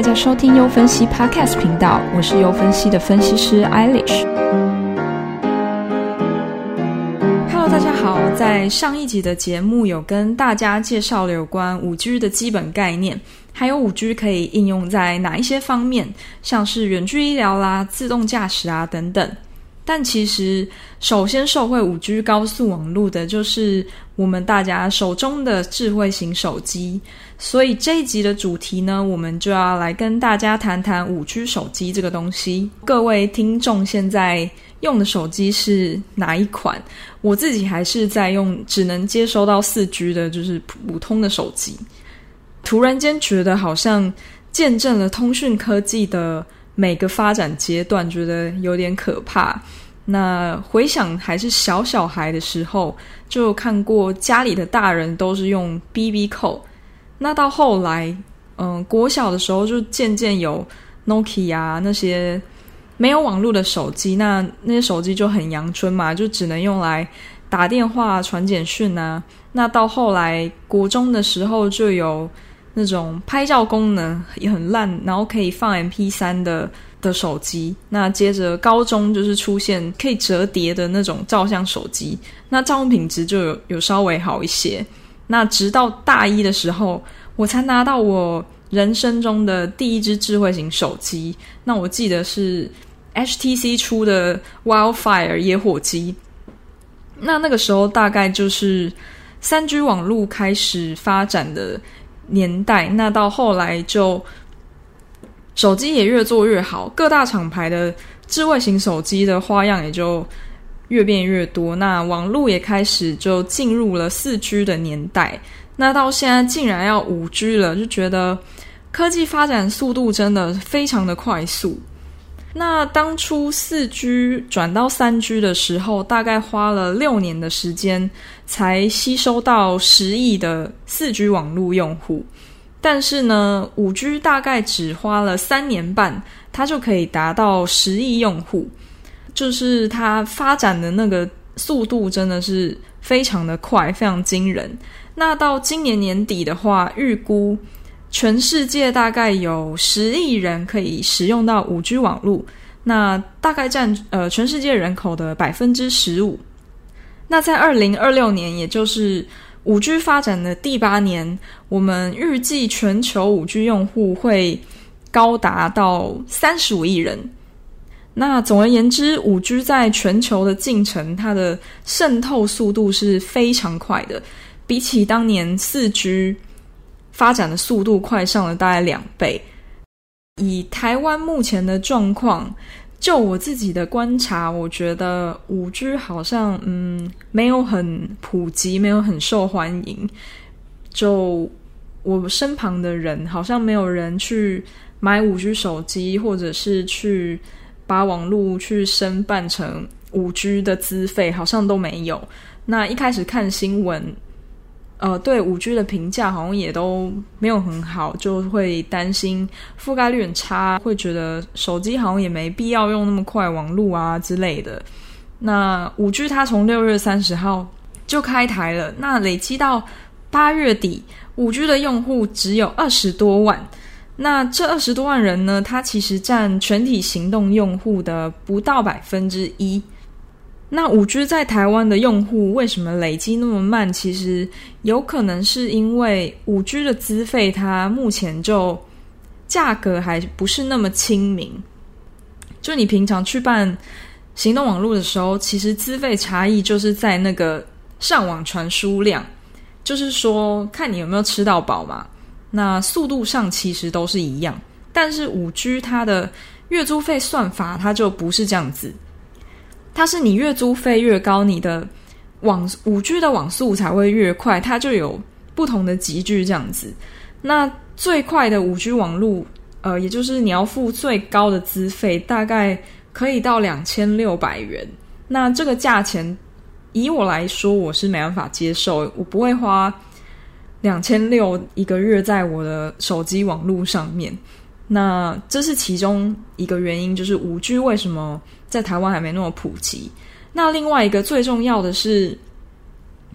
大家收听优分析 Podcast 频道，我是优分析的分析师 Eilish。Hello，大家好，在上一集的节目有跟大家介绍了有关五 G 的基本概念，还有五 G 可以应用在哪一些方面，像是远距医疗啦、自动驾驶啊等等。但其实，首先受惠五 G 高速网络的，就是我们大家手中的智慧型手机。所以这一集的主题呢，我们就要来跟大家谈谈五 G 手机这个东西。各位听众现在用的手机是哪一款？我自己还是在用只能接收到四 G 的，就是普通的手机。突然间觉得好像见证了通讯科技的每个发展阶段，觉得有点可怕。那回想还是小小孩的时候，就看过家里的大人都是用 BB 扣。那到后来，嗯，国小的时候就渐渐有 Nokia 那些没有网络的手机。那那些手机就很阳春嘛，就只能用来打电话、传简讯啊。那到后来国中的时候就有那种拍照功能也很烂，然后可以放 MP 三的。的手机，那接着高中就是出现可以折叠的那种照相手机，那照相品质就有有稍微好一些。那直到大一的时候，我才拿到我人生中的第一支智慧型手机。那我记得是 HTC 出的 Wildfire 野火机。那那个时候大概就是三 G 网络开始发展的年代。那到后来就。手机也越做越好，各大厂牌的智慧型手机的花样也就越变越多。那网络也开始就进入了四 G 的年代。那到现在竟然要五 G 了，就觉得科技发展速度真的非常的快速。那当初四 G 转到三 G 的时候，大概花了六年的时间才吸收到十亿的四 G 网络用户。但是呢，五 G 大概只花了三年半，它就可以达到十亿用户，就是它发展的那个速度真的是非常的快，非常惊人。那到今年年底的话，预估全世界大概有十亿人可以使用到五 G 网络，那大概占呃全世界人口的百分之十五。那在二零二六年，也就是五 G 发展的第八年，我们预计全球五 G 用户会高达到三十五亿人。那总而言之，五 G 在全球的进程，它的渗透速度是非常快的，比起当年四 G 发展的速度快上了大概两倍。以台湾目前的状况。就我自己的观察，我觉得五 G 好像嗯没有很普及，没有很受欢迎。就我身旁的人，好像没有人去买五 G 手机，或者是去把网络去申办成五 G 的资费，好像都没有。那一开始看新闻。呃，对五 G 的评价好像也都没有很好，就会担心覆盖率很差，会觉得手机好像也没必要用那么快网络啊之类的。那五 G 它从六月三十号就开台了，那累积到八月底，五 G 的用户只有二十多万。那这二十多万人呢，它其实占全体行动用户的不到百分之一。那五 G 在台湾的用户为什么累积那么慢？其实有可能是因为五 G 的资费它目前就价格还不是那么亲民。就你平常去办行动网络的时候，其实资费差异就是在那个上网传输量，就是说看你有没有吃到饱嘛。那速度上其实都是一样，但是五 G 它的月租费算法它就不是这样子。它是你月租费越高，你的网五 G 的网速才会越快，它就有不同的集聚这样子。那最快的五 G 网络，呃，也就是你要付最高的资费，大概可以到两千六百元。那这个价钱，以我来说，我是没办法接受，我不会花两千六一个月在我的手机网络上面。那这是其中一个原因，就是五 G 为什么在台湾还没那么普及。那另外一个最重要的是，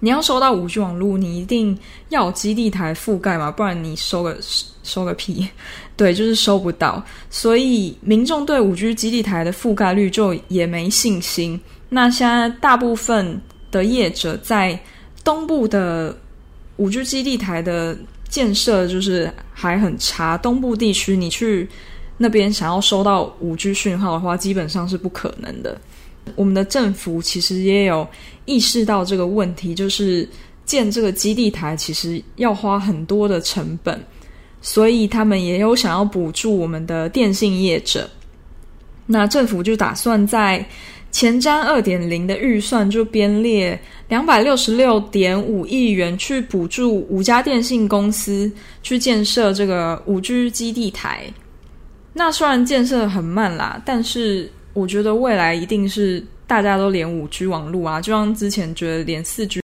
你要收到五 G 网络，你一定要基地台覆盖嘛，不然你收个收个屁，对，就是收不到。所以民众对五 G 基地台的覆盖率就也没信心。那现在大部分的业者在东部的五 G 基地台的建设就是还很差，东部地区你去那边想要收到五 G 讯号的话，基本上是不可能的。我们的政府其实也有意识到这个问题，就是建这个基地台其实要花很多的成本，所以他们也有想要补助我们的电信业者。那政府就打算在前瞻二点零的预算就编列两百六十六点五亿元去补助五家电信公司去建设这个五 G 基地台。那虽然建设很慢啦，但是。我觉得未来一定是大家都连五 G 网络啊，就像之前觉得连四 G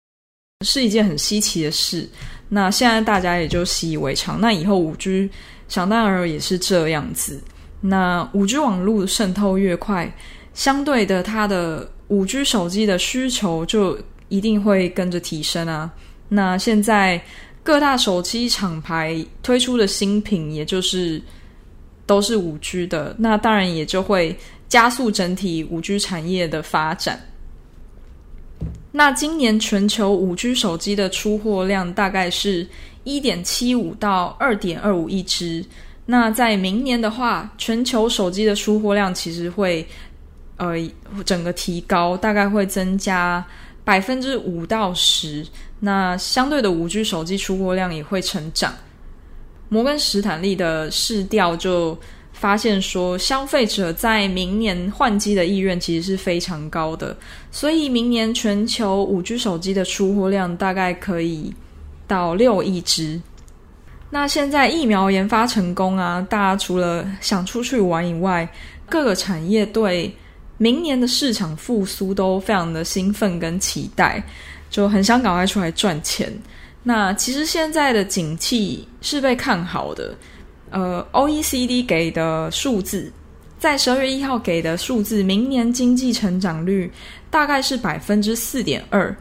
是一件很稀奇的事，那现在大家也就习以为常。那以后五 G 想当然也是这样子。那五 G 网络渗透越快，相对的它的五 G 手机的需求就一定会跟着提升啊。那现在各大手机厂牌推出的新品，也就是都是五 G 的，那当然也就会。加速整体五 G 产业的发展。那今年全球五 G 手机的出货量大概是一点七五到二点二五亿只。那在明年的话，全球手机的出货量其实会呃整个提高，大概会增加百分之五到十。那相对的五 G 手机出货量也会成长。摩根史坦利的市调就。发现说，消费者在明年换机的意愿其实是非常高的，所以明年全球五 G 手机的出货量大概可以到六亿只。那现在疫苗研发成功啊，大家除了想出去玩以外，各个产业对明年的市场复苏都非常的兴奋跟期待，就很想赶快出来赚钱。那其实现在的景气是被看好的。呃，O E C D 给的数字，在十二月一号给的数字，明年经济成长率大概是百分之四点二。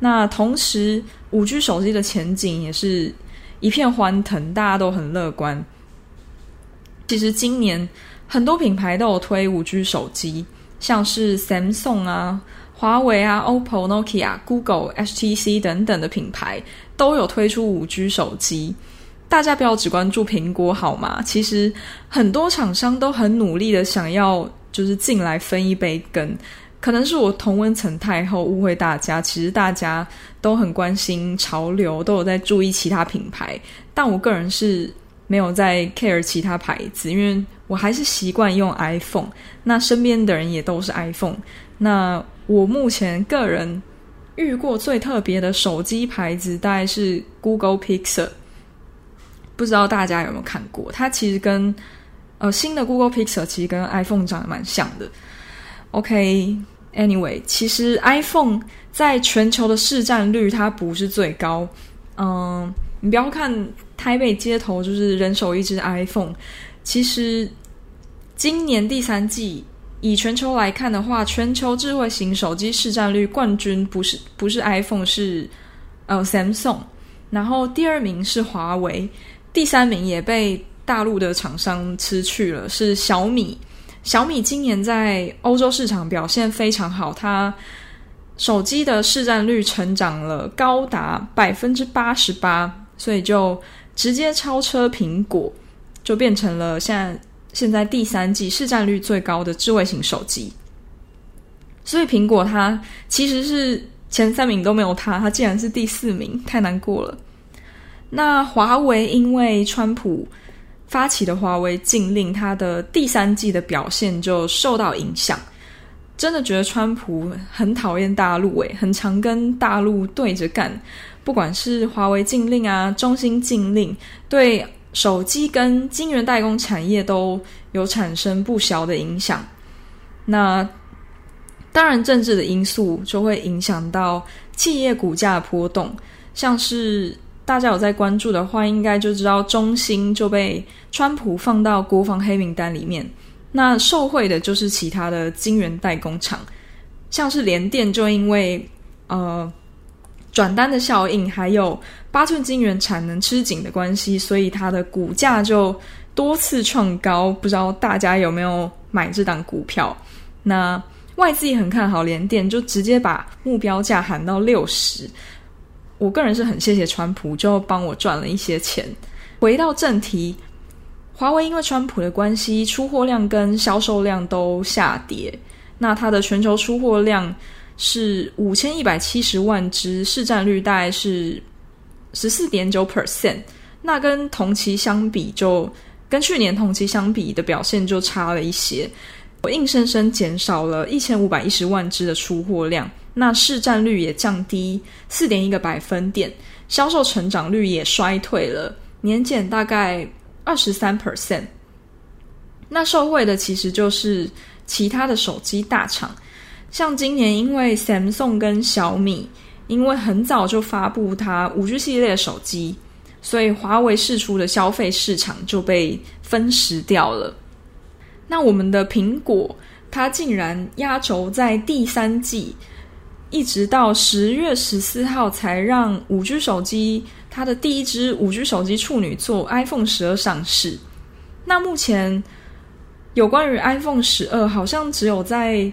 那同时，五 G 手机的前景也是一片欢腾，大家都很乐观。其实今年很多品牌都有推五 G 手机，像是 Samsung 啊、华为啊、OPPO、Nokia、Google、HTC 等等的品牌都有推出五 G 手机。大家不要只关注苹果好吗？其实很多厂商都很努力的想要就是进来分一杯羹。可能是我同温层太厚，误会大家。其实大家都很关心潮流，都有在注意其他品牌。但我个人是没有在 care 其他牌子，因为我还是习惯用 iPhone。那身边的人也都是 iPhone。那我目前个人遇过最特别的手机牌子，大概是 Google Pixel。不知道大家有没有看过？它其实跟呃新的 Google Pixel 其实跟 iPhone 长得蛮像的。OK，Anyway，其实 iPhone 在全球的市占率它不是最高。嗯，你不要看台北街头就是人手一只 iPhone，其实今年第三季以全球来看的话，全球智慧型手机市占率冠军不是不是 iPhone 是呃 Samsung，然后第二名是华为。第三名也被大陆的厂商吃去了，是小米。小米今年在欧洲市场表现非常好，它手机的市占率成长了高达百分之八十八，所以就直接超车苹果，就变成了现在现在第三季市占率最高的智慧型手机。所以苹果它其实是前三名都没有它，它竟然是第四名，太难过了。那华为因为川普发起的华为禁令，它的第三季的表现就受到影响。真的觉得川普很讨厌大陆，诶，很常跟大陆对着干。不管是华为禁令啊，中兴禁令，对手机跟晶圆代工产业都有产生不小的影响。那当然，政治的因素就会影响到企业股价波动，像是。大家有在关注的话，应该就知道中兴就被川普放到国防黑名单里面。那受贿的就是其他的晶圆代工厂，像是联电就因为呃转单的效应，还有八寸晶圆产能吃紧的关系，所以它的股价就多次创高。不知道大家有没有买这档股票？那外资也很看好联电，就直接把目标价喊到六十。我个人是很谢谢川普，就帮我赚了一些钱。回到正题，华为因为川普的关系，出货量跟销售量都下跌。那它的全球出货量。是五千一百七十万只，市占率大概是十四点九 percent。那跟同期相比，就跟去年同期相比的表现就差了一些。我硬生生减少了一千五百一十万只的出货量，那市占率也降低四点一个百分点，销售成长率也衰退了，年减大概二十三 percent。那受惠的其实就是其他的手机大厂。像今年，因为 Samsung 跟小米因为很早就发布它五 G 系列手机，所以华为释出的消费市场就被分食掉了。那我们的苹果，它竟然压轴在第三季，一直到十月十四号才让五 G 手机它的第一支五 G 手机处女座 iPhone 十二上市。那目前有关于 iPhone 十二，好像只有在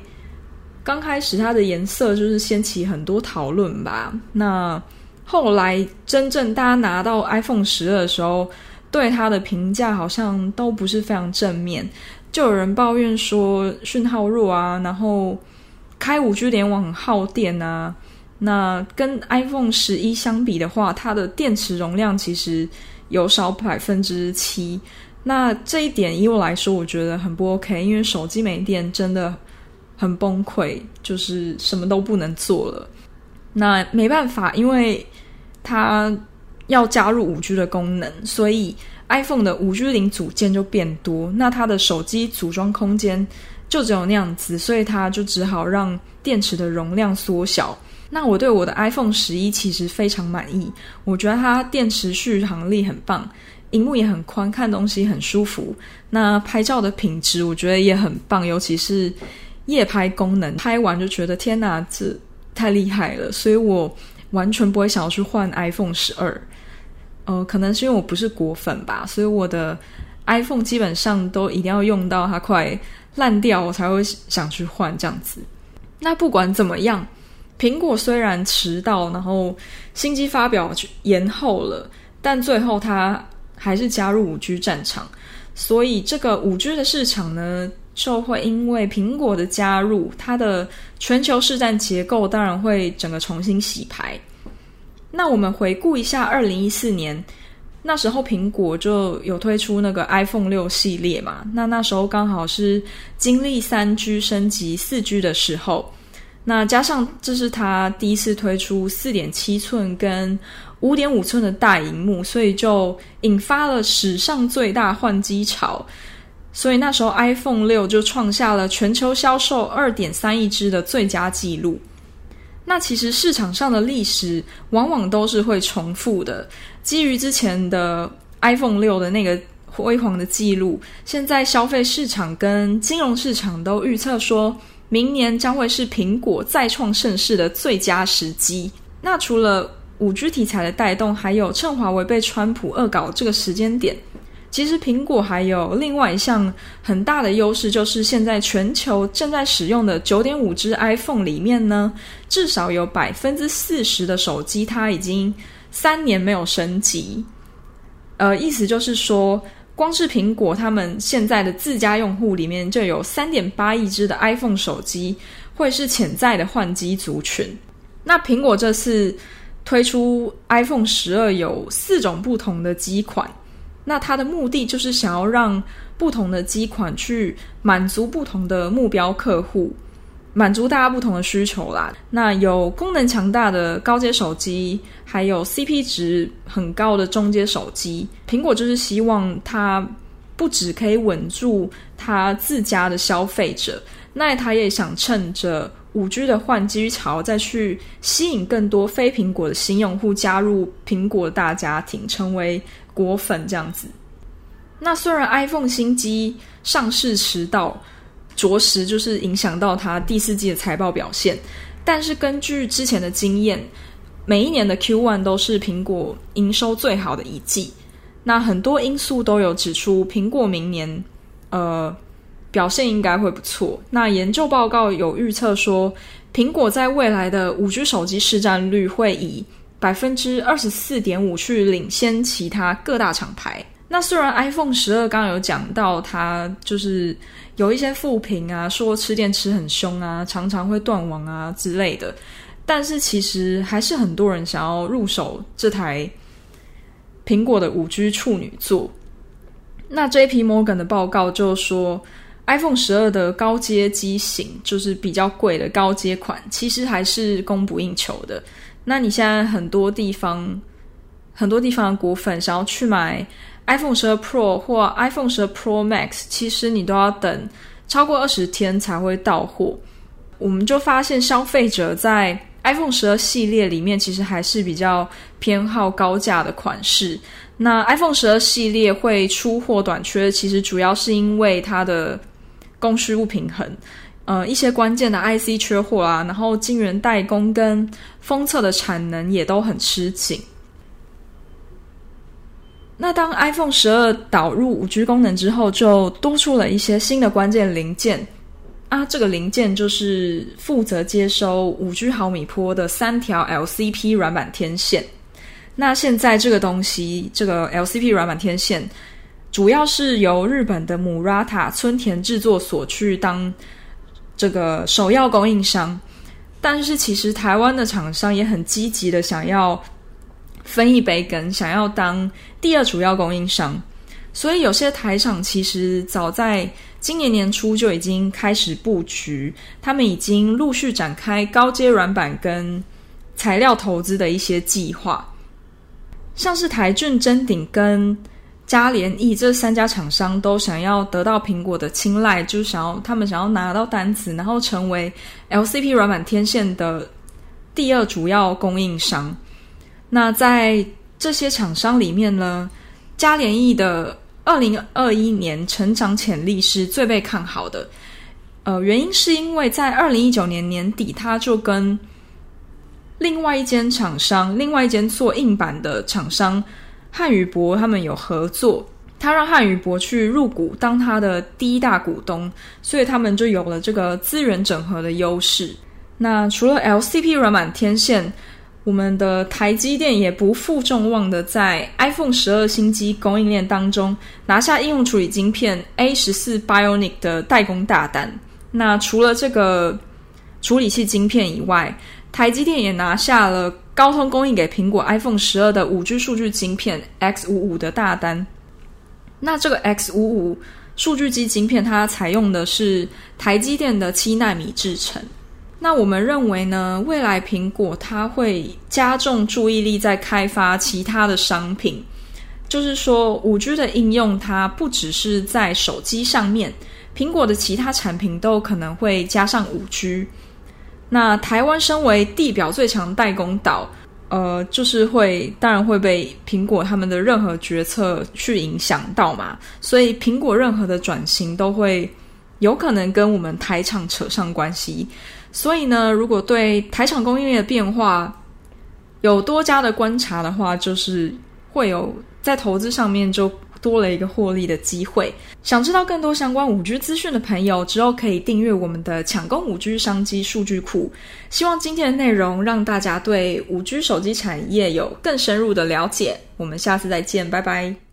刚开始它的颜色就是掀起很多讨论吧。那后来真正大家拿到 iPhone 十二的时候，对它的评价好像都不是非常正面。就有人抱怨说讯号弱啊，然后开五 G 联网很耗电啊。那跟 iPhone 十一相比的话，它的电池容量其实有少百分之七。那这一点以我来说，我觉得很不 OK，因为手机没电真的。很崩溃，就是什么都不能做了。那没办法，因为它要加入五 G 的功能，所以 iPhone 的五 G 零组件就变多。那它的手机组装空间就只有那样子，所以它就只好让电池的容量缩小。那我对我的 iPhone 十一其实非常满意，我觉得它电池续航力很棒，荧幕也很宽，看东西很舒服。那拍照的品质我觉得也很棒，尤其是。夜拍功能拍完就觉得天哪，这太厉害了，所以我完全不会想要去换 iPhone 十二。呃，可能是因为我不是果粉吧，所以我的 iPhone 基本上都一定要用到它快烂掉，我才会想去换这样子。那不管怎么样，苹果虽然迟到，然后新机发表延后了，但最后它还是加入五 G 战场，所以这个五 G 的市场呢？就会因为苹果的加入，它的全球市占结构当然会整个重新洗牌。那我们回顾一下二零一四年，那时候苹果就有推出那个 iPhone 六系列嘛，那那时候刚好是经历三 G 升级四 G 的时候，那加上这是它第一次推出四点七寸跟五点五寸的大荧幕，所以就引发了史上最大换机潮。所以那时候 iPhone 六就创下了全球销售二点三亿只的最佳纪录。那其实市场上的历史往往都是会重复的。基于之前的 iPhone 六的那个辉煌的记录，现在消费市场跟金融市场都预测说，明年将会是苹果再创盛世的最佳时机。那除了五 G 题材的带动，还有趁华为被川普恶搞这个时间点。其实苹果还有另外一项很大的优势，就是现在全球正在使用的九点五只 iPhone 里面呢，至少有百分之四十的手机它已经三年没有升级。呃，意思就是说，光是苹果他们现在的自家用户里面就有三点八亿只的 iPhone 手机会是潜在的换机族群。那苹果这次推出 iPhone 十二有四种不同的机款。那它的目的就是想要让不同的机款去满足不同的目标客户，满足大家不同的需求啦。那有功能强大的高阶手机，还有 CP 值很高的中阶手机。苹果就是希望它不只可以稳住它自家的消费者，那它也想趁着五 G 的换机潮，再去吸引更多非苹果的新用户加入苹果大家庭，成为。果粉这样子，那虽然 iPhone 新机上市迟到，着实就是影响到它第四季的财报表现，但是根据之前的经验，每一年的 Q one 都是苹果营收最好的一季。那很多因素都有指出，苹果明年呃表现应该会不错。那研究报告有预测说，苹果在未来的五 G 手机市占率会以百分之二十四点五去领先其他各大厂牌。那虽然 iPhone 十二刚刚有讲到它就是有一些负评啊，说吃电吃很凶啊，常常会断网啊之类的，但是其实还是很多人想要入手这台。苹果的五 G 处女座，那 J.P. Morgan 的报告就说，iPhone 十二的高阶机型就是比较贵的高阶款，其实还是供不应求的。那你现在很多地方，很多地方的果粉想要去买 iPhone 十二 Pro 或 iPhone 十二 Pro Max，其实你都要等超过二十天才会到货。我们就发现消费者在 iPhone 十二系列里面其实还是比较偏好高价的款式。那 iPhone 十二系列会出货短缺，其实主要是因为它的供需不平衡，呃，一些关键的 IC 缺货啊，然后晶圆代工跟封测的产能也都很吃紧。那当 iPhone 十二导入五 G 功能之后，就多出了一些新的关键零件。啊，这个零件就是负责接收五 G 毫米波的三条 LCP 软板天线。那现在这个东西，这个 LCP 软板天线，主要是由日本的 Murata 村田制作所去当这个首要供应商。但是其实台湾的厂商也很积极的想要分一杯羹，想要当第二主要供应商。所以有些台厂其实早在今年年初就已经开始布局，他们已经陆续展开高阶软板跟材料投资的一些计划。像是台俊、臻鼎跟嘉联益这三家厂商都想要得到苹果的青睐，就是想要他们想要拿到单子，然后成为 LCP 软板天线的第二主要供应商。那在这些厂商里面呢，嘉联益的。二零二一年成长潜力是最被看好的，呃，原因是因为在二零一九年年底，他就跟另外一间厂商，另外一间做硬板的厂商汉语博他们有合作，他让汉语博去入股当他的第一大股东，所以他们就有了这个资源整合的优势。那除了 LCP 软板天线。我们的台积电也不负众望的，在 iPhone 十二新机供应链当中拿下应用处理晶片 A 十四 Bionic 的代工大单。那除了这个处理器晶片以外，台积电也拿下了高通供应给苹果 iPhone 十二的五 G 数据晶片 X 五五的大单。那这个 X 五五数据机晶片，它采用的是台积电的七纳米制程。那我们认为呢，未来苹果它会加重注意力在开发其他的商品，就是说五 G 的应用它不只是在手机上面，苹果的其他产品都可能会加上五 G。那台湾身为地表最强代工岛，呃，就是会当然会被苹果他们的任何决策去影响到嘛，所以苹果任何的转型都会有可能跟我们台厂扯上关系。所以呢，如果对台厂供应链的变化有多加的观察的话，就是会有在投资上面就多了一个获利的机会。想知道更多相关五 G 资讯的朋友，之后可以订阅我们的抢攻五 G 商机数据库。希望今天的内容让大家对五 G 手机产业有更深入的了解。我们下次再见，拜拜。